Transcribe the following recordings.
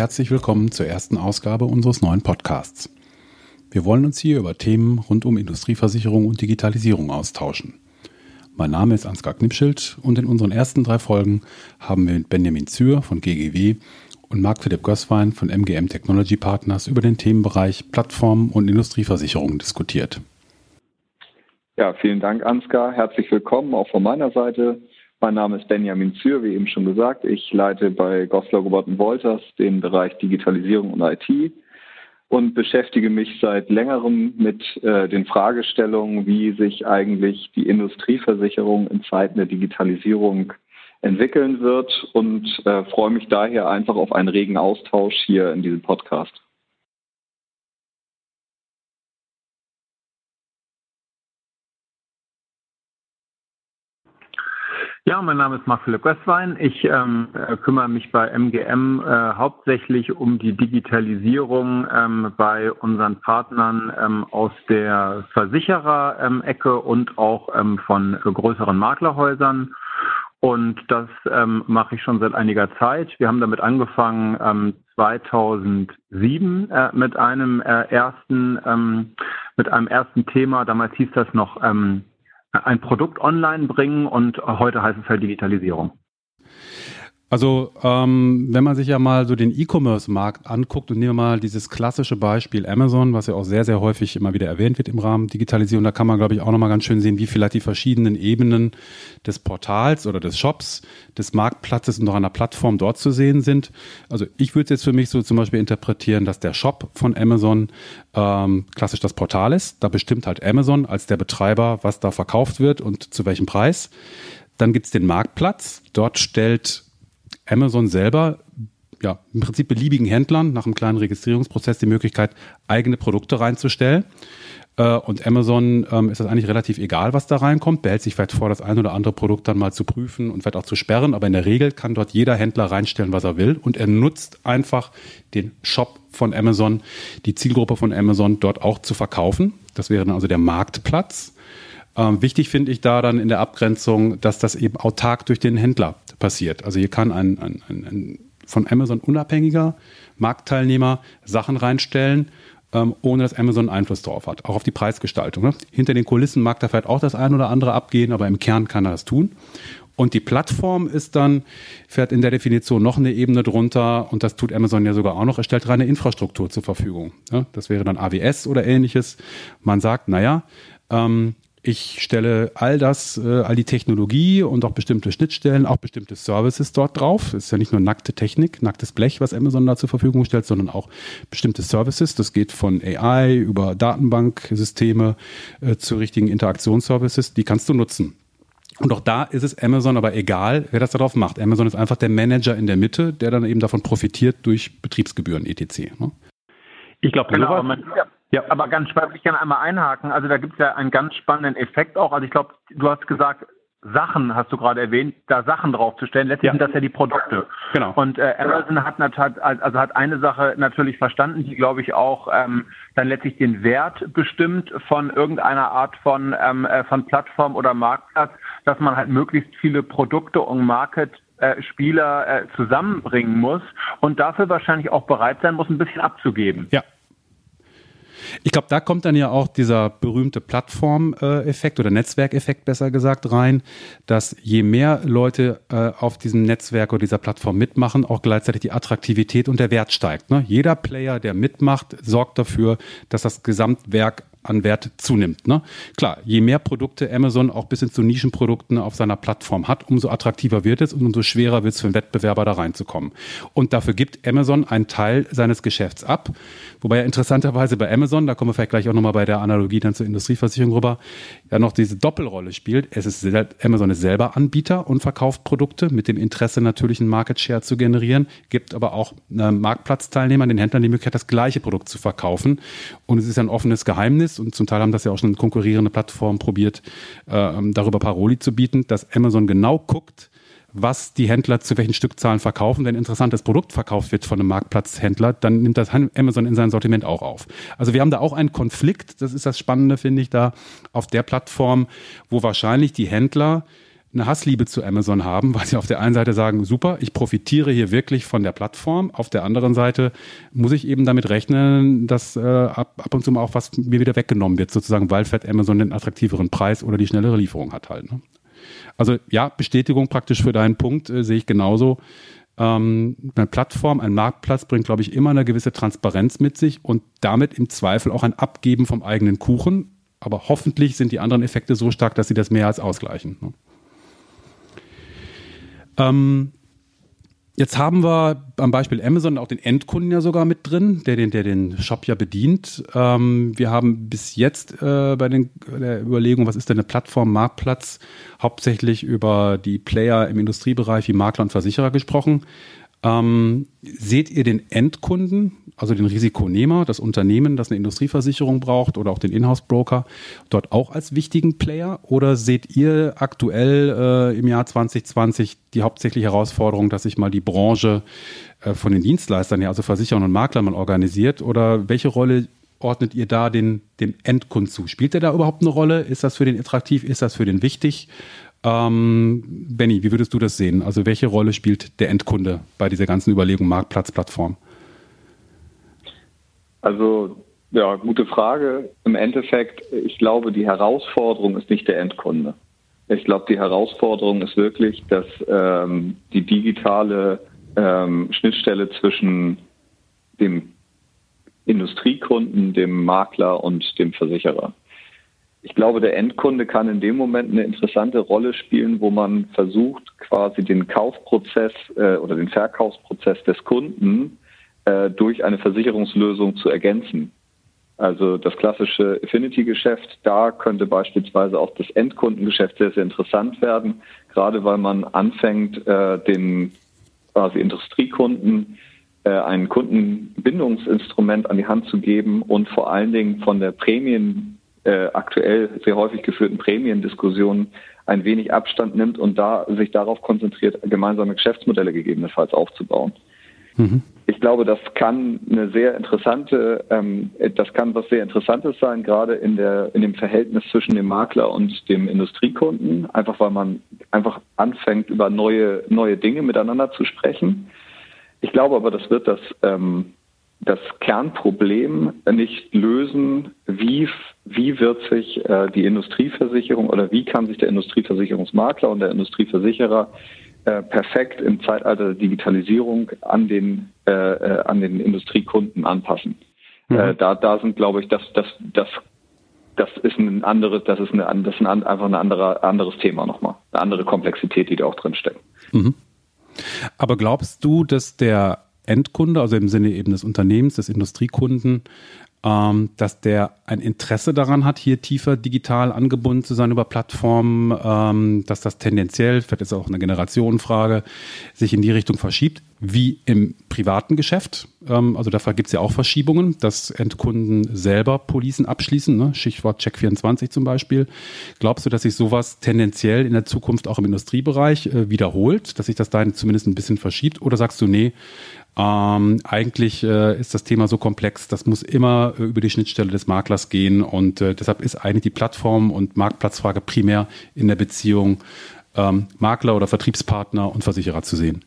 herzlich willkommen zur ersten Ausgabe unseres neuen Podcasts. Wir wollen uns hier über Themen rund um Industrieversicherung und Digitalisierung austauschen. Mein Name ist Ansgar Knipschild und in unseren ersten drei Folgen haben wir mit Benjamin Zür von GGW und Marc-Philipp Gößwein von MGM Technology Partners über den Themenbereich Plattformen und Industrieversicherung diskutiert. Ja, vielen Dank, Ansgar. Herzlich willkommen auch von meiner Seite. Mein Name ist Benjamin Zür, wie eben schon gesagt. Ich leite bei Goslar Robert Wolters den Bereich Digitalisierung und IT und beschäftige mich seit längerem mit äh, den Fragestellungen, wie sich eigentlich die Industrieversicherung in Zeiten der Digitalisierung entwickeln wird und äh, freue mich daher einfach auf einen regen Austausch hier in diesem Podcast. Ja, mein Name ist Marcel Gößwein. Ich ähm, äh, kümmere mich bei MGM äh, hauptsächlich um die Digitalisierung ähm, bei unseren Partnern ähm, aus der Versicherer-Ecke und auch ähm, von größeren Maklerhäusern. Und das ähm, mache ich schon seit einiger Zeit. Wir haben damit angefangen ähm, 2007 äh, mit einem äh, ersten ähm, mit einem ersten Thema. Damals hieß das noch ähm, ein Produkt online bringen und heute heißt es halt Digitalisierung. Also ähm, wenn man sich ja mal so den E-Commerce-Markt anguckt und nehmen wir mal dieses klassische Beispiel Amazon, was ja auch sehr, sehr häufig immer wieder erwähnt wird im Rahmen Digitalisierung, da kann man, glaube ich, auch nochmal ganz schön sehen, wie vielleicht die verschiedenen Ebenen des Portals oder des Shops, des Marktplatzes und auch einer Plattform dort zu sehen sind. Also ich würde jetzt für mich so zum Beispiel interpretieren, dass der Shop von Amazon ähm, klassisch das Portal ist. Da bestimmt halt Amazon als der Betreiber, was da verkauft wird und zu welchem Preis. Dann gibt's den Marktplatz. Dort stellt Amazon selber ja, im Prinzip beliebigen Händlern nach einem kleinen Registrierungsprozess die Möglichkeit, eigene Produkte reinzustellen. Äh, und Amazon ähm, ist das eigentlich relativ egal, was da reinkommt, behält sich vielleicht vor, das ein oder andere Produkt dann mal zu prüfen und vielleicht auch zu sperren, aber in der Regel kann dort jeder Händler reinstellen, was er will und er nutzt einfach den Shop von Amazon, die Zielgruppe von Amazon dort auch zu verkaufen. Das wäre dann also der Marktplatz. Ähm, wichtig finde ich da dann in der Abgrenzung, dass das eben autark durch den Händler passiert. Also hier kann ein, ein, ein, ein von Amazon unabhängiger Marktteilnehmer Sachen reinstellen, ähm, ohne dass Amazon Einfluss darauf hat, auch auf die Preisgestaltung. Ne? Hinter den Kulissen mag da vielleicht auch das ein oder andere abgehen, aber im Kern kann er das tun. Und die Plattform ist dann, fährt in der Definition noch eine Ebene drunter und das tut Amazon ja sogar auch noch, erstellt reine Infrastruktur zur Verfügung. Ja, das wäre dann AWS oder ähnliches. Man sagt, naja, ähm, ich stelle all das, äh, all die Technologie und auch bestimmte Schnittstellen, auch bestimmte Services dort drauf. Es ist ja nicht nur nackte Technik, nacktes Blech, was Amazon da zur Verfügung stellt, sondern auch bestimmte Services. Das geht von AI über Datenbanksysteme äh, zu richtigen Interaktionsservices. Die kannst du nutzen. Und auch da ist es Amazon aber egal, wer das darauf macht. Amazon ist einfach der Manager in der Mitte, der dann eben davon profitiert durch Betriebsgebühren etc. Ne? Ich glaube, genau, ja, aber ganz spannend, ich kann einmal einhaken. Also da gibt es ja einen ganz spannenden Effekt auch. Also ich glaube, du hast gesagt, Sachen, hast du gerade erwähnt, da Sachen draufzustellen. Letztlich ja. sind das ja die Produkte. Genau. Und äh, Amazon hat, hat also hat eine Sache natürlich verstanden, die glaube ich auch ähm, dann letztlich den Wert bestimmt von irgendeiner Art von ähm, äh, von Plattform oder Marktplatz, dass man halt möglichst viele Produkte und Market äh, Spieler äh, zusammenbringen muss und dafür wahrscheinlich auch bereit sein muss, ein bisschen abzugeben. Ja, ich glaube, da kommt dann ja auch dieser berühmte Plattformeffekt oder Netzwerkeffekt besser gesagt rein, dass je mehr Leute äh, auf diesem Netzwerk oder dieser Plattform mitmachen, auch gleichzeitig die Attraktivität und der Wert steigt. Ne? Jeder Player, der mitmacht, sorgt dafür, dass das Gesamtwerk an Wert zunimmt. Ne? Klar, je mehr Produkte Amazon auch bis hin zu Nischenprodukten auf seiner Plattform hat, umso attraktiver wird es und umso schwerer wird es für einen Wettbewerber da reinzukommen. Und dafür gibt Amazon einen Teil seines Geschäfts ab. Wobei ja interessanterweise bei Amazon, da kommen wir vielleicht gleich auch nochmal bei der Analogie dann zur Industrieversicherung rüber, ja noch diese Doppelrolle spielt. Es ist Amazon ist selber Anbieter und verkauft Produkte mit dem Interesse natürlich einen Market Share zu generieren, gibt aber auch äh, Marktplatzteilnehmern, den Händlern die Möglichkeit, das gleiche Produkt zu verkaufen. Und es ist ein offenes Geheimnis und zum Teil haben das ja auch schon konkurrierende Plattformen probiert, äh, darüber Paroli zu bieten, dass Amazon genau guckt, was die Händler zu welchen Stückzahlen verkaufen. Wenn ein interessantes Produkt verkauft wird von einem Marktplatzhändler, dann nimmt das Amazon in sein Sortiment auch auf. Also wir haben da auch einen Konflikt, das ist das Spannende, finde ich, da auf der Plattform, wo wahrscheinlich die Händler eine Hassliebe zu Amazon haben, weil sie auf der einen Seite sagen, super, ich profitiere hier wirklich von der Plattform. Auf der anderen Seite muss ich eben damit rechnen, dass äh, ab, ab und zu mal auch was mir wieder weggenommen wird, sozusagen, weil vielleicht Amazon den attraktiveren Preis oder die schnellere Lieferung hat halt. Ne? Also ja, Bestätigung praktisch für deinen Punkt äh, sehe ich genauso. Ähm, eine Plattform, ein Marktplatz bringt, glaube ich, immer eine gewisse Transparenz mit sich und damit im Zweifel auch ein Abgeben vom eigenen Kuchen. Aber hoffentlich sind die anderen Effekte so stark, dass sie das mehr als ausgleichen. Ne? Ähm, Jetzt haben wir am Beispiel Amazon auch den Endkunden ja sogar mit drin, der den, der den Shop ja bedient. Ähm, wir haben bis jetzt äh, bei den, der Überlegung, was ist denn eine Plattform, Marktplatz, hauptsächlich über die Player im Industriebereich wie Makler und Versicherer gesprochen. Ähm, seht ihr den Endkunden, also den Risikonehmer, das Unternehmen, das eine Industrieversicherung braucht oder auch den Inhouse-Broker, dort auch als wichtigen Player? Oder seht ihr aktuell äh, im Jahr 2020 die hauptsächliche Herausforderung, dass sich mal die Branche äh, von den Dienstleistern, ja, also Versicherern und Maklern mal organisiert? Oder welche Rolle ordnet ihr da den, dem Endkunden zu? Spielt der da überhaupt eine Rolle? Ist das für den attraktiv? Ist das für den wichtig? Ähm, Benny, wie würdest du das sehen? Also welche Rolle spielt der Endkunde bei dieser ganzen Überlegung Marktplatz, Plattform? Also ja, gute Frage. Im Endeffekt, ich glaube, die Herausforderung ist nicht der Endkunde. Ich glaube, die Herausforderung ist wirklich, dass ähm, die digitale ähm, Schnittstelle zwischen dem Industriekunden, dem Makler und dem Versicherer ich glaube, der Endkunde kann in dem Moment eine interessante Rolle spielen, wo man versucht, quasi den Kaufprozess äh, oder den Verkaufsprozess des Kunden äh, durch eine Versicherungslösung zu ergänzen. Also das klassische Affinity-Geschäft, da könnte beispielsweise auch das Endkundengeschäft sehr, sehr interessant werden, gerade weil man anfängt, äh, den quasi Industriekunden äh, ein Kundenbindungsinstrument an die Hand zu geben und vor allen Dingen von der Prämien äh, aktuell sehr häufig geführten Prämiendiskussionen ein wenig Abstand nimmt und da sich darauf konzentriert, gemeinsame Geschäftsmodelle gegebenenfalls aufzubauen. Mhm. Ich glaube, das kann eine sehr interessante, ähm, das kann was sehr Interessantes sein, gerade in der in dem Verhältnis zwischen dem Makler und dem Industriekunden, einfach weil man einfach anfängt, über neue neue Dinge miteinander zu sprechen. Ich glaube aber, das wird das ähm, das Kernproblem nicht lösen, wie, wie wird sich äh, die Industrieversicherung oder wie kann sich der Industrieversicherungsmakler und der Industrieversicherer äh, perfekt im Zeitalter der Digitalisierung an den, äh, äh an den Industriekunden anpassen. Mhm. Äh, da, da sind, glaube ich, das, das, das, das ist ein anderes, das ist, eine, das ist ein, einfach ein anderer, anderes Thema nochmal, eine andere Komplexität, die da auch drin steckt. Mhm. Aber glaubst du, dass der Endkunde, also im Sinne eben des Unternehmens, des Industriekunden, ähm, dass der ein Interesse daran hat, hier tiefer digital angebunden zu sein über Plattformen, ähm, dass das tendenziell, vielleicht ist auch eine Generationenfrage, sich in die Richtung verschiebt, wie im privaten Geschäft. Ähm, also dafür gibt es ja auch Verschiebungen, dass Endkunden selber Policen abschließen, ne? Stichwort Check24 zum Beispiel. Glaubst du, dass sich sowas tendenziell in der Zukunft auch im Industriebereich äh, wiederholt, dass sich das da zumindest ein bisschen verschiebt? Oder sagst du, nee, ähm, eigentlich äh, ist das Thema so komplex, das muss immer äh, über die Schnittstelle des Maklers gehen und äh, deshalb ist eigentlich die Plattform und Marktplatzfrage primär in der Beziehung ähm, Makler oder Vertriebspartner und Versicherer zu sehen.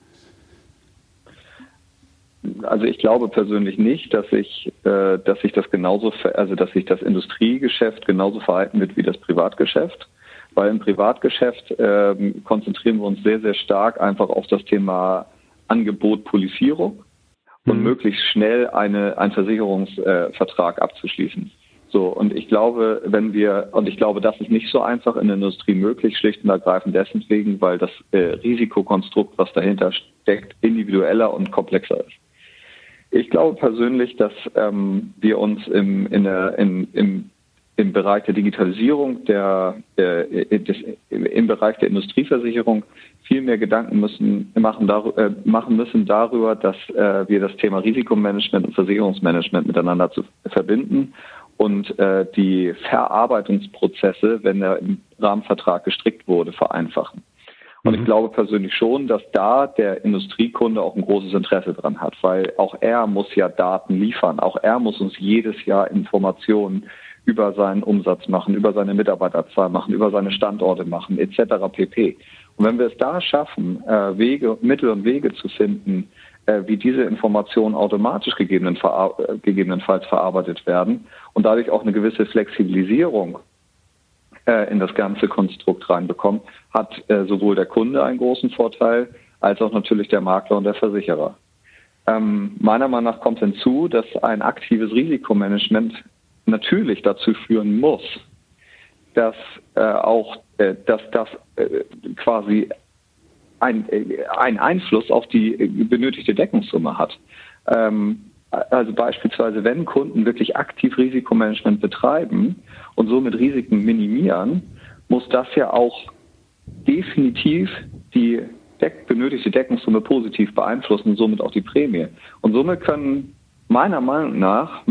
Also ich glaube persönlich nicht, dass sich, äh, dass sich das genauso, also dass sich das Industriegeschäft genauso verhalten wird wie das Privatgeschäft weil im Privatgeschäft ähm, konzentrieren wir uns sehr, sehr stark einfach auf das Thema Angebot Polizierung und mhm. möglichst schnell eine, einen Versicherungsvertrag äh, abzuschließen. So, und ich glaube, wenn wir, und ich glaube, das ist nicht so einfach in der Industrie möglich, schlicht und ergreifend deswegen, weil das äh, Risikokonstrukt, was dahinter steckt, individueller und komplexer ist. Ich glaube persönlich, dass ähm, wir uns im, in der, in, im, im Bereich der Digitalisierung, der, äh, des, im Bereich der Industrieversicherung viel mehr Gedanken müssen, machen, äh, machen müssen darüber, dass äh, wir das Thema Risikomanagement und Versicherungsmanagement miteinander zu verbinden und äh, die Verarbeitungsprozesse, wenn er im Rahmenvertrag gestrickt wurde, vereinfachen. Und ich mhm. glaube persönlich schon, dass da der Industriekunde auch ein großes Interesse dran hat, weil auch er muss ja Daten liefern. Auch er muss uns jedes Jahr Informationen über seinen Umsatz machen, über seine Mitarbeiterzahl machen, über seine Standorte machen, etc. pp. Und wenn wir es da schaffen, äh, Wege, Mittel und Wege zu finden, äh, wie diese Informationen automatisch gegebenenfalls verarbeitet werden und dadurch auch eine gewisse Flexibilisierung äh, in das ganze Konstrukt reinbekommen, hat äh, sowohl der Kunde einen großen Vorteil als auch natürlich der Makler und der Versicherer. Ähm, meiner Meinung nach kommt hinzu, dass ein aktives Risikomanagement natürlich dazu führen muss, dass äh, auch äh, dass das äh, quasi ein, äh, ein Einfluss auf die benötigte Deckungssumme hat. Ähm, also beispielsweise, wenn Kunden wirklich aktiv Risikomanagement betreiben und somit Risiken minimieren, muss das ja auch definitiv die Deck benötigte Deckungssumme positiv beeinflussen und somit auch die Prämie. Und somit können meiner Meinung nach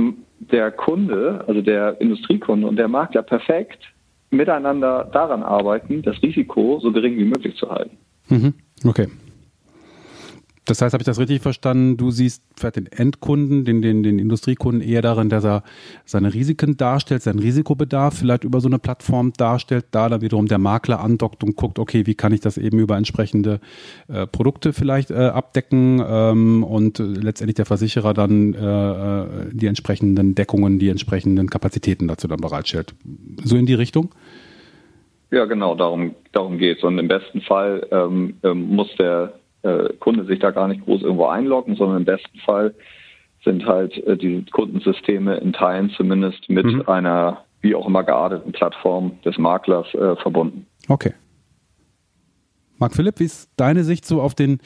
der Kunde, also der Industriekunde und der Makler perfekt miteinander daran arbeiten, das Risiko so gering wie möglich zu halten. Mhm. Okay. Das heißt, habe ich das richtig verstanden? Du siehst vielleicht den Endkunden, den, den, den Industriekunden eher darin, dass er seine Risiken darstellt, seinen Risikobedarf vielleicht über so eine Plattform darstellt, da dann wiederum der Makler andockt und guckt, okay, wie kann ich das eben über entsprechende äh, Produkte vielleicht äh, abdecken ähm, und letztendlich der Versicherer dann äh, äh, die entsprechenden Deckungen, die entsprechenden Kapazitäten dazu dann bereitstellt. So in die Richtung? Ja, genau, darum, darum geht es. Und im besten Fall ähm, ähm, muss der äh, Kunde sich da gar nicht groß irgendwo einloggen, sondern im besten Fall sind halt äh, die Kundensysteme in Teilen zumindest mit mhm. einer wie auch immer gearteten Plattform des Maklers äh, verbunden. Okay. Marc Philipp, wie ist deine Sicht so auf den,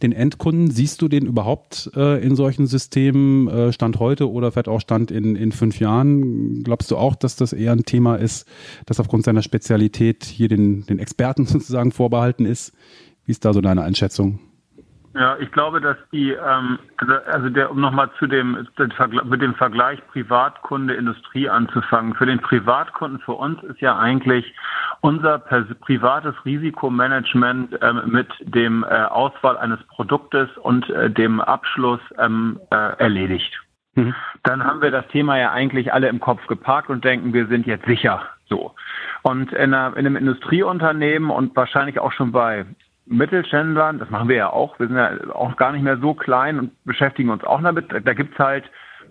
den Endkunden? Siehst du den überhaupt äh, in solchen Systemen äh, Stand heute oder vielleicht auch Stand in, in fünf Jahren? Glaubst du auch, dass das eher ein Thema ist, das aufgrund seiner Spezialität hier den, den Experten sozusagen vorbehalten ist? Wie ist da so deine Einschätzung? Ja, ich glaube, dass die, ähm, also der, um nochmal zu dem, mit dem Vergleich Privatkunde-Industrie anzufangen. Für den Privatkunden, für uns ist ja eigentlich unser privates Risikomanagement ähm, mit dem äh, Auswahl eines Produktes und äh, dem Abschluss ähm, äh, erledigt. Mhm. Dann haben wir das Thema ja eigentlich alle im Kopf geparkt und denken, wir sind jetzt sicher. So. Und in, einer, in einem Industrieunternehmen und wahrscheinlich auch schon bei Mittelständlern, das machen wir ja auch, wir sind ja auch gar nicht mehr so klein und beschäftigen uns auch damit. Da gibt's halt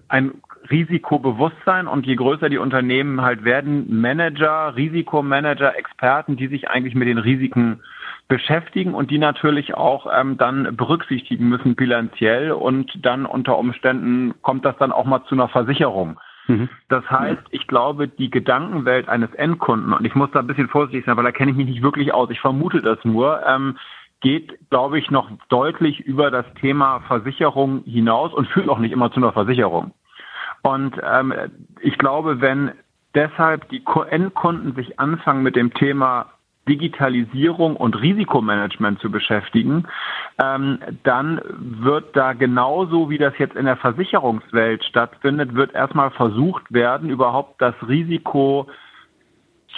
ein Risikobewusstsein und je größer die Unternehmen halt werden, Manager, Risikomanager, Experten, die sich eigentlich mit den Risiken beschäftigen und die natürlich auch ähm, dann berücksichtigen müssen bilanziell und dann unter Umständen kommt das dann auch mal zu einer Versicherung. Mhm. Das heißt, ich glaube, die Gedankenwelt eines Endkunden, und ich muss da ein bisschen vorsichtig sein, weil da kenne ich mich nicht wirklich aus, ich vermute das nur, ähm, geht, glaube ich, noch deutlich über das Thema Versicherung hinaus und führt auch nicht immer zu einer Versicherung. Und ähm, ich glaube, wenn deshalb die Endkunden sich anfangen mit dem Thema Digitalisierung und Risikomanagement zu beschäftigen, ähm, dann wird da genauso wie das jetzt in der Versicherungswelt stattfindet, wird erstmal versucht werden, überhaupt das Risiko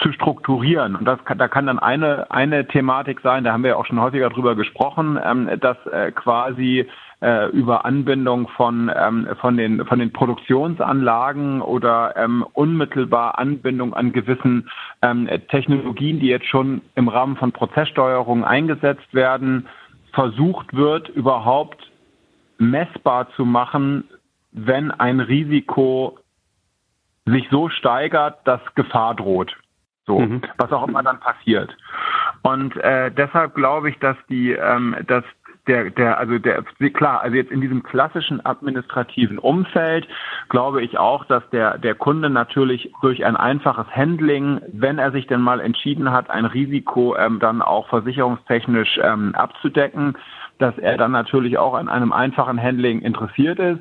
zu strukturieren. Und das kann, da kann dann eine, eine Thematik sein, da haben wir ja auch schon häufiger drüber gesprochen, ähm, dass äh, quasi äh, über Anbindung von, ähm, von, den, von den Produktionsanlagen oder ähm, unmittelbar Anbindung an gewissen ähm, Technologien, die jetzt schon im Rahmen von Prozesssteuerung eingesetzt werden, versucht wird, überhaupt messbar zu machen, wenn ein Risiko sich so steigert, dass Gefahr droht. So, mhm. was auch immer dann passiert. Und äh, deshalb glaube ich, dass die, ähm, dass der, der, also der, klar, also jetzt in diesem klassischen administrativen Umfeld glaube ich auch, dass der, der Kunde natürlich durch ein einfaches Handling, wenn er sich denn mal entschieden hat, ein Risiko ähm, dann auch versicherungstechnisch ähm, abzudecken, dass er dann natürlich auch an einem einfachen Handling interessiert ist.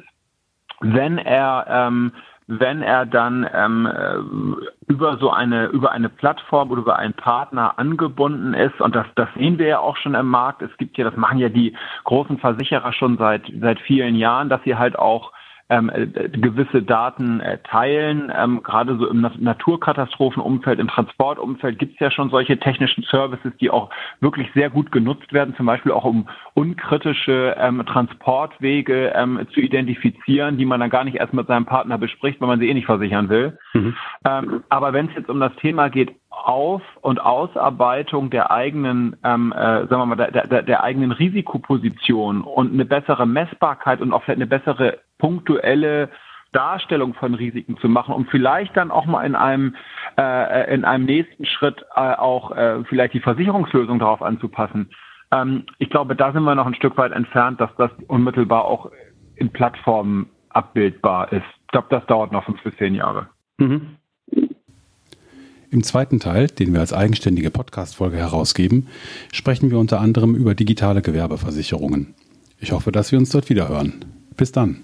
Wenn er ähm, wenn er dann ähm, äh, über so eine über eine Plattform oder über einen Partner angebunden ist und das das sehen wir ja auch schon im Markt. Es gibt ja, das machen ja die großen Versicherer schon seit seit vielen Jahren, dass sie halt auch ähm, äh, gewisse Daten äh, teilen. Ähm, gerade so im Naturkatastrophenumfeld, im Transportumfeld gibt es ja schon solche technischen Services, die auch wirklich sehr gut genutzt werden, zum Beispiel auch um unkritische ähm, Transportwege ähm, zu identifizieren, die man dann gar nicht erst mit seinem Partner bespricht, weil man sie eh nicht versichern will. Mhm. Ähm, aber wenn es jetzt um das Thema geht, auf- und Ausarbeitung der eigenen, ähm, äh, sagen wir mal, der, der, der eigenen Risikoposition und eine bessere Messbarkeit und auch vielleicht eine bessere punktuelle Darstellung von Risiken zu machen, um vielleicht dann auch mal in einem äh, in einem nächsten Schritt äh, auch äh, vielleicht die Versicherungslösung darauf anzupassen. Ähm, ich glaube, da sind wir noch ein Stück weit entfernt, dass das unmittelbar auch in Plattformen abbildbar ist. Ich glaube, das dauert noch fünf bis zehn Jahre. Mhm. Im zweiten Teil, den wir als eigenständige Podcast-Folge herausgeben, sprechen wir unter anderem über digitale Gewerbeversicherungen. Ich hoffe, dass wir uns dort wieder hören. Bis dann.